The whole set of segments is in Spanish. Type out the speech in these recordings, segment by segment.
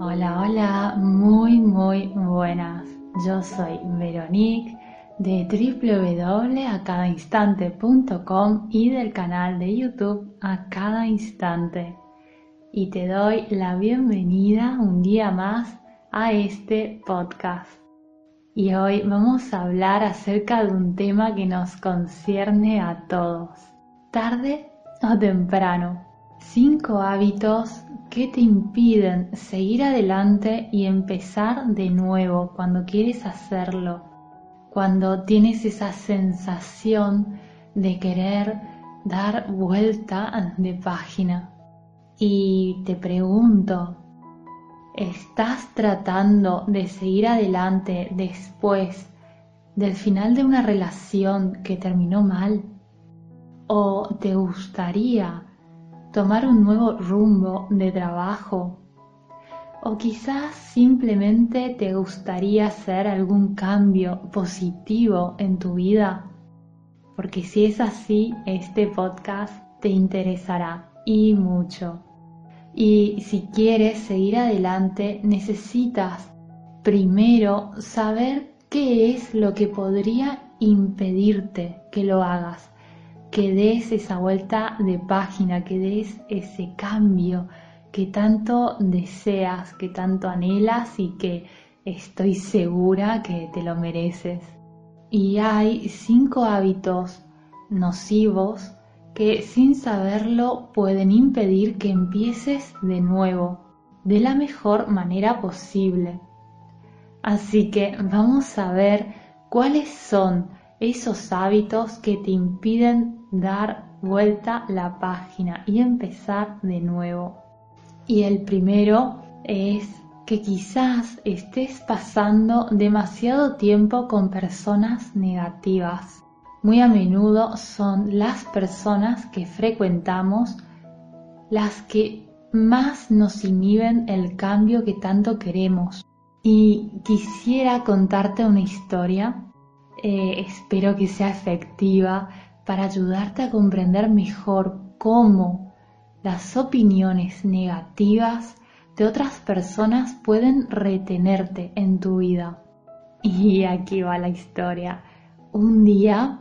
Hola, hola, muy, muy buenas. Yo soy Veronique de www.acadainstante.com y del canal de YouTube A Cada Instante. Y te doy la bienvenida un día más a este podcast. Y hoy vamos a hablar acerca de un tema que nos concierne a todos. Tarde o temprano. Cinco hábitos que te impiden seguir adelante y empezar de nuevo cuando quieres hacerlo, cuando tienes esa sensación de querer dar vuelta de página. Y te pregunto, ¿estás tratando de seguir adelante después del final de una relación que terminó mal? ¿O te gustaría tomar un nuevo rumbo de trabajo o quizás simplemente te gustaría hacer algún cambio positivo en tu vida, porque si es así, este podcast te interesará y mucho. Y si quieres seguir adelante, necesitas primero saber qué es lo que podría impedirte que lo hagas que des esa vuelta de página, que des ese cambio que tanto deseas, que tanto anhelas y que estoy segura que te lo mereces. Y hay cinco hábitos nocivos que sin saberlo pueden impedir que empieces de nuevo, de la mejor manera posible. Así que vamos a ver cuáles son esos hábitos que te impiden dar vuelta la página y empezar de nuevo. Y el primero es que quizás estés pasando demasiado tiempo con personas negativas. Muy a menudo son las personas que frecuentamos las que más nos inhiben el cambio que tanto queremos. Y quisiera contarte una historia, eh, espero que sea efectiva, para ayudarte a comprender mejor cómo las opiniones negativas de otras personas pueden retenerte en tu vida. Y aquí va la historia. Un día,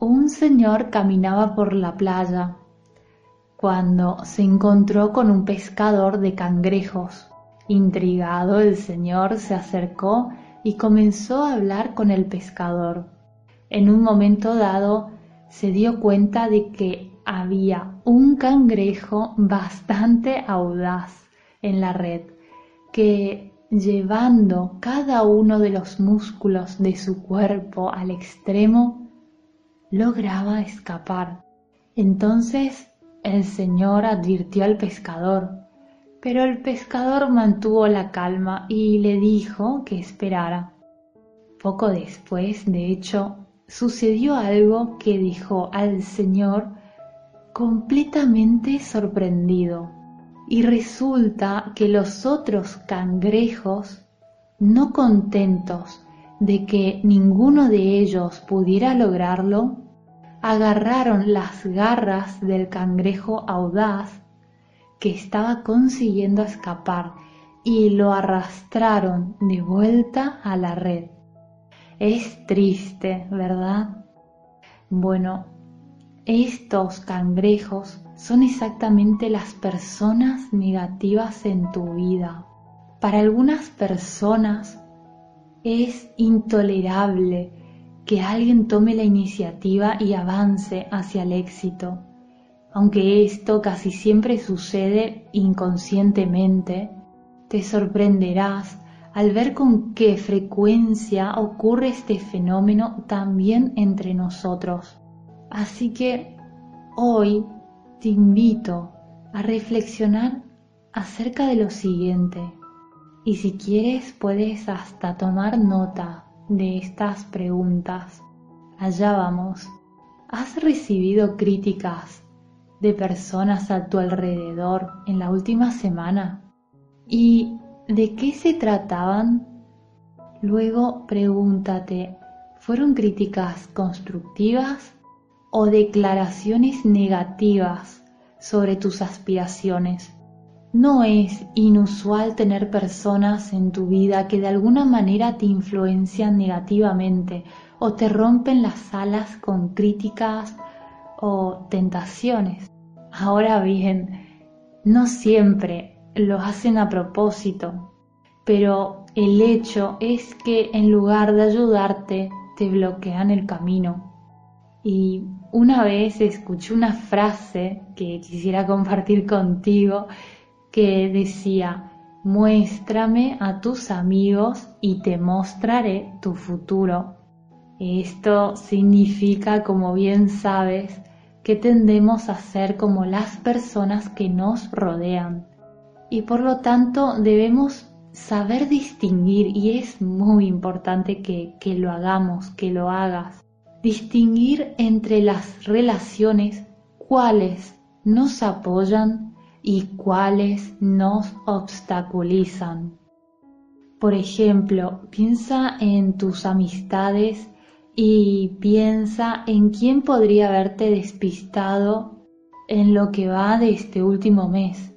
un señor caminaba por la playa cuando se encontró con un pescador de cangrejos. Intrigado, el señor se acercó y comenzó a hablar con el pescador. En un momento dado, se dio cuenta de que había un cangrejo bastante audaz en la red, que llevando cada uno de los músculos de su cuerpo al extremo, lograba escapar. Entonces el Señor advirtió al pescador, pero el pescador mantuvo la calma y le dijo que esperara. Poco después, de hecho, sucedió algo que dejó al Señor completamente sorprendido. Y resulta que los otros cangrejos, no contentos de que ninguno de ellos pudiera lograrlo, agarraron las garras del cangrejo audaz que estaba consiguiendo escapar y lo arrastraron de vuelta a la red. Es triste, ¿verdad? Bueno, estos cangrejos son exactamente las personas negativas en tu vida. Para algunas personas es intolerable que alguien tome la iniciativa y avance hacia el éxito. Aunque esto casi siempre sucede inconscientemente, te sorprenderás al ver con qué frecuencia ocurre este fenómeno también entre nosotros. Así que hoy te invito a reflexionar acerca de lo siguiente. Y si quieres puedes hasta tomar nota de estas preguntas. Allá vamos. ¿Has recibido críticas de personas a tu alrededor en la última semana? ¿Y de qué se trataban? Luego pregúntate, ¿fueron críticas constructivas o declaraciones negativas sobre tus aspiraciones? No es inusual tener personas en tu vida que de alguna manera te influencian negativamente o te rompen las alas con críticas o tentaciones. Ahora bien, no siempre lo hacen a propósito, pero el hecho es que en lugar de ayudarte, te bloquean el camino. Y una vez escuché una frase que quisiera compartir contigo que decía, muéstrame a tus amigos y te mostraré tu futuro. Esto significa, como bien sabes, que tendemos a ser como las personas que nos rodean. Y por lo tanto debemos saber distinguir, y es muy importante que, que lo hagamos, que lo hagas, distinguir entre las relaciones cuáles nos apoyan y cuáles nos obstaculizan. Por ejemplo, piensa en tus amistades y piensa en quién podría haberte despistado en lo que va de este último mes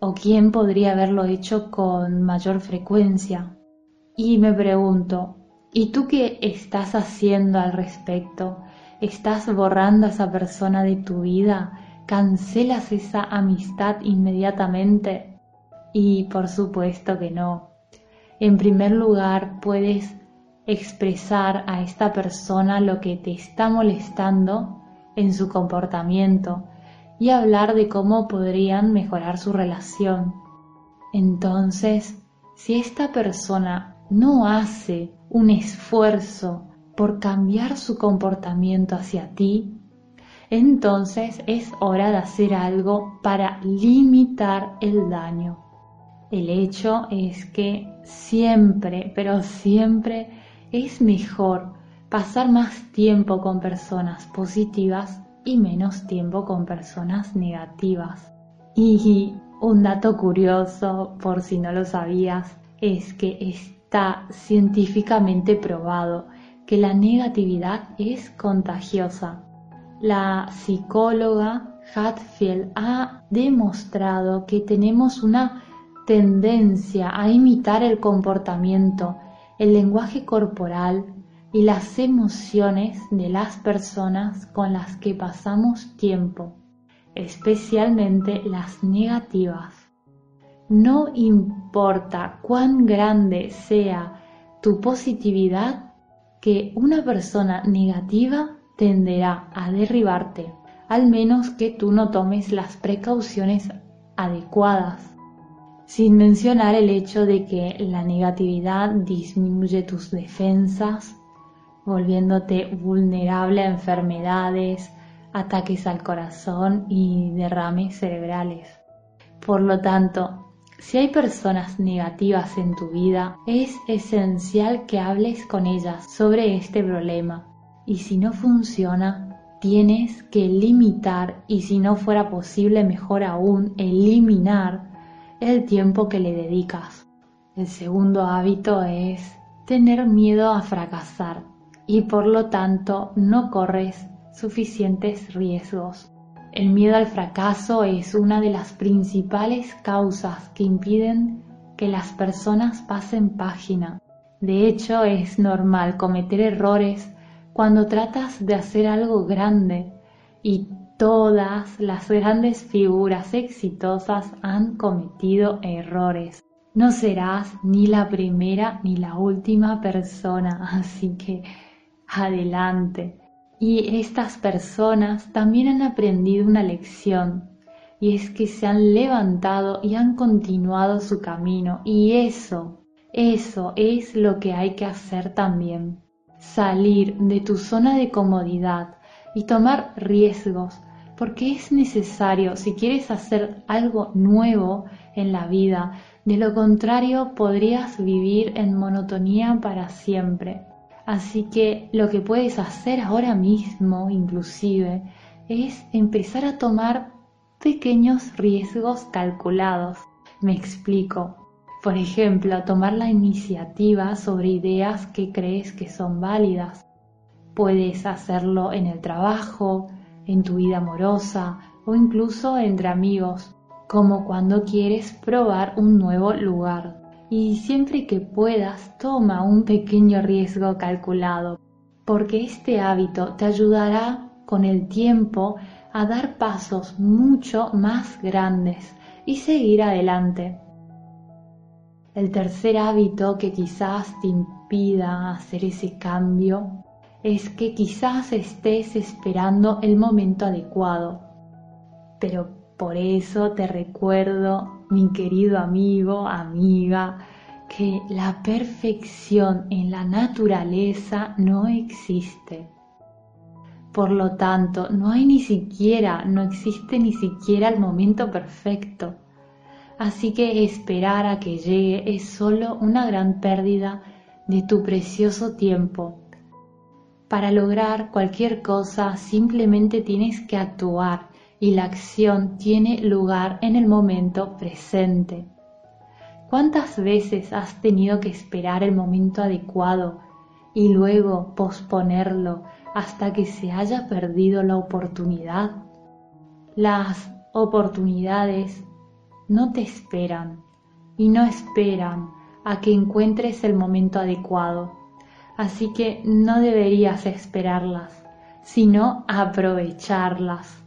o quién podría haberlo hecho con mayor frecuencia. Y me pregunto, ¿y tú qué estás haciendo al respecto? ¿Estás borrando a esa persona de tu vida? cancelas esa amistad inmediatamente? Y por supuesto que no. En primer lugar, puedes expresar a esta persona lo que te está molestando en su comportamiento y hablar de cómo podrían mejorar su relación. Entonces, si esta persona no hace un esfuerzo por cambiar su comportamiento hacia ti, entonces es hora de hacer algo para limitar el daño. El hecho es que siempre, pero siempre es mejor pasar más tiempo con personas positivas y menos tiempo con personas negativas. Y un dato curioso, por si no lo sabías, es que está científicamente probado que la negatividad es contagiosa la psicóloga Hatfield ha demostrado que tenemos una tendencia a imitar el comportamiento, el lenguaje corporal y las emociones de las personas con las que pasamos tiempo, especialmente las negativas. No importa cuán grande sea tu positividad, que una persona negativa tenderá a derribarte, al menos que tú no tomes las precauciones adecuadas, sin mencionar el hecho de que la negatividad disminuye tus defensas, volviéndote vulnerable a enfermedades, ataques al corazón y derrames cerebrales. Por lo tanto, si hay personas negativas en tu vida, es esencial que hables con ellas sobre este problema y si no funciona, tienes que limitar y si no fuera posible, mejor aún, eliminar el tiempo que le dedicas. El segundo hábito es tener miedo a fracasar y por lo tanto no corres suficientes riesgos. El miedo al fracaso es una de las principales causas que impiden que las personas pasen página. De hecho, es normal cometer errores cuando tratas de hacer algo grande y todas las grandes figuras exitosas han cometido errores. No serás ni la primera ni la última persona, así que adelante. Y estas personas también han aprendido una lección, y es que se han levantado y han continuado su camino, y eso, eso es lo que hay que hacer también salir de tu zona de comodidad y tomar riesgos, porque es necesario si quieres hacer algo nuevo en la vida. De lo contrario, podrías vivir en monotonía para siempre. Así que lo que puedes hacer ahora mismo, inclusive, es empezar a tomar pequeños riesgos calculados. Me explico. Por ejemplo, tomar la iniciativa sobre ideas que crees que son válidas. Puedes hacerlo en el trabajo, en tu vida amorosa o incluso entre amigos, como cuando quieres probar un nuevo lugar. Y siempre que puedas, toma un pequeño riesgo calculado, porque este hábito te ayudará con el tiempo a dar pasos mucho más grandes y seguir adelante. El tercer hábito que quizás te impida hacer ese cambio es que quizás estés esperando el momento adecuado. Pero por eso te recuerdo, mi querido amigo, amiga, que la perfección en la naturaleza no existe. Por lo tanto, no hay ni siquiera, no existe ni siquiera el momento perfecto. Así que esperar a que llegue es solo una gran pérdida de tu precioso tiempo. Para lograr cualquier cosa simplemente tienes que actuar y la acción tiene lugar en el momento presente. ¿Cuántas veces has tenido que esperar el momento adecuado y luego posponerlo hasta que se haya perdido la oportunidad. Las oportunidades no te esperan y no esperan a que encuentres el momento adecuado. Así que no deberías esperarlas, sino aprovecharlas.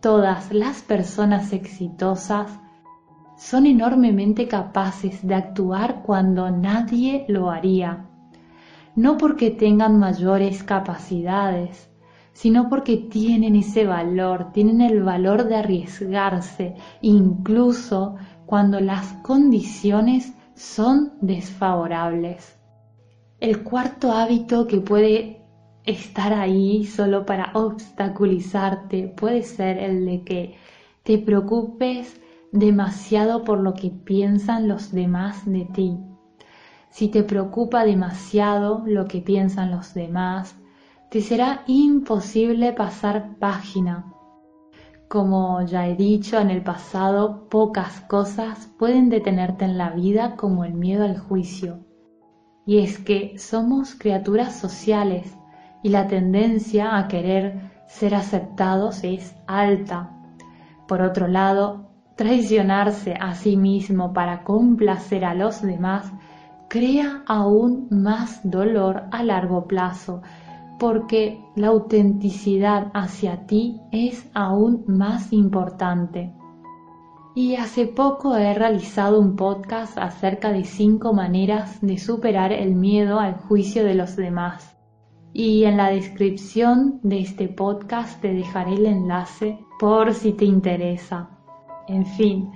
Todas las personas exitosas son enormemente capaces de actuar cuando nadie lo haría no porque tengan mayores capacidades, sino porque tienen ese valor, tienen el valor de arriesgarse, incluso cuando las condiciones son desfavorables. El cuarto hábito que puede estar ahí solo para obstaculizarte puede ser el de que te preocupes demasiado por lo que piensan los demás de ti si te preocupa demasiado lo que piensan los demás, te será imposible pasar página. Como ya he dicho en el pasado, pocas cosas pueden detenerte en la vida como el miedo al juicio. Y es que somos criaturas sociales y la tendencia a querer ser aceptados es alta. Por otro lado, traicionarse a sí mismo para complacer a los demás crea aún más dolor a largo plazo, porque la autenticidad hacia ti es aún más importante. Y hace poco he realizado un podcast acerca de cinco maneras de superar el miedo al juicio de los demás. Y en la descripción de este podcast te dejaré el enlace por si te interesa. En fin,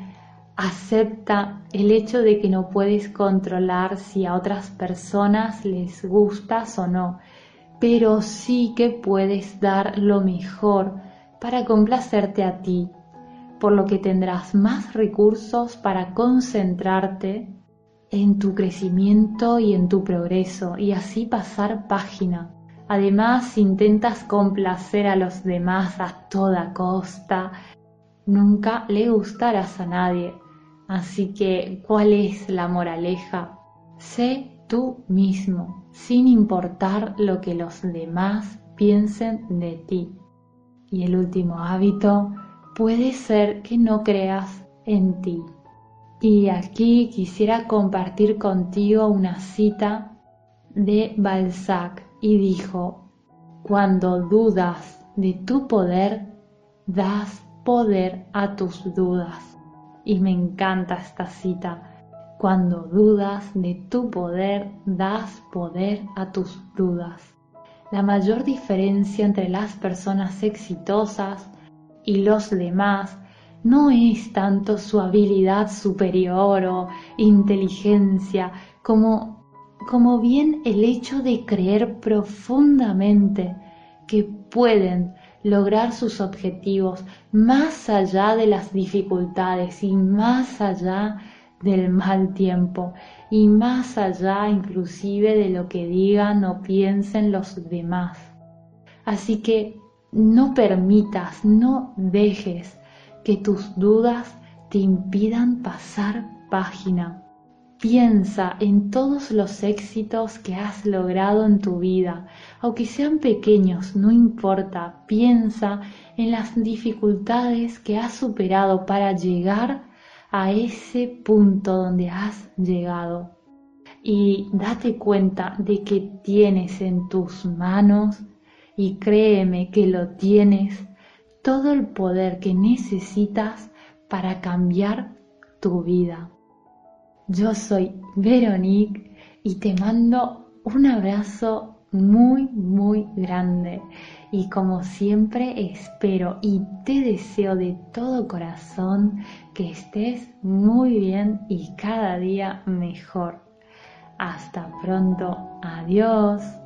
acepta el hecho de que no puedes controlar si a otras personas les gustas o no, pero sí que puedes dar lo mejor para complacerte a ti, por lo que tendrás más recursos para concentrarte en tu crecimiento y en tu progreso y así pasar página. Además, intentas complacer a los demás a toda costa, nunca le gustarás a nadie Así que, ¿cuál es la moraleja? Sé tú mismo, sin importar lo que los demás piensen de ti. Y el último hábito puede ser que no creas en ti. Y aquí quisiera compartir contigo una cita de Balzac y dijo, cuando dudas de tu poder, das poder a tus dudas. Y me encanta esta cita. Cuando dudas de tu poder, das poder a tus dudas. La mayor diferencia entre las personas exitosas y los demás no es tanto su habilidad superior o inteligencia como, como bien el hecho de creer profundamente que pueden lograr sus objetivos más allá de las dificultades y más allá del mal tiempo y más allá inclusive de lo que digan o piensen los demás. Así que no permitas, no dejes que tus dudas te impidan pasar página. Piensa en todos los éxitos que has logrado en tu vida, aunque sean pequeños, no importa. Piensa en las dificultades que has superado para llegar a ese punto donde has llegado y date cuenta de que tienes en tus manos y créeme que lo tienes todo el poder que necesitas para cambiar tu vida. Yo soy Veronique y te mando un abrazo muy, muy grande. Y como siempre espero y te deseo de todo corazón que estés muy bien y cada día mejor. Hasta pronto. Adiós.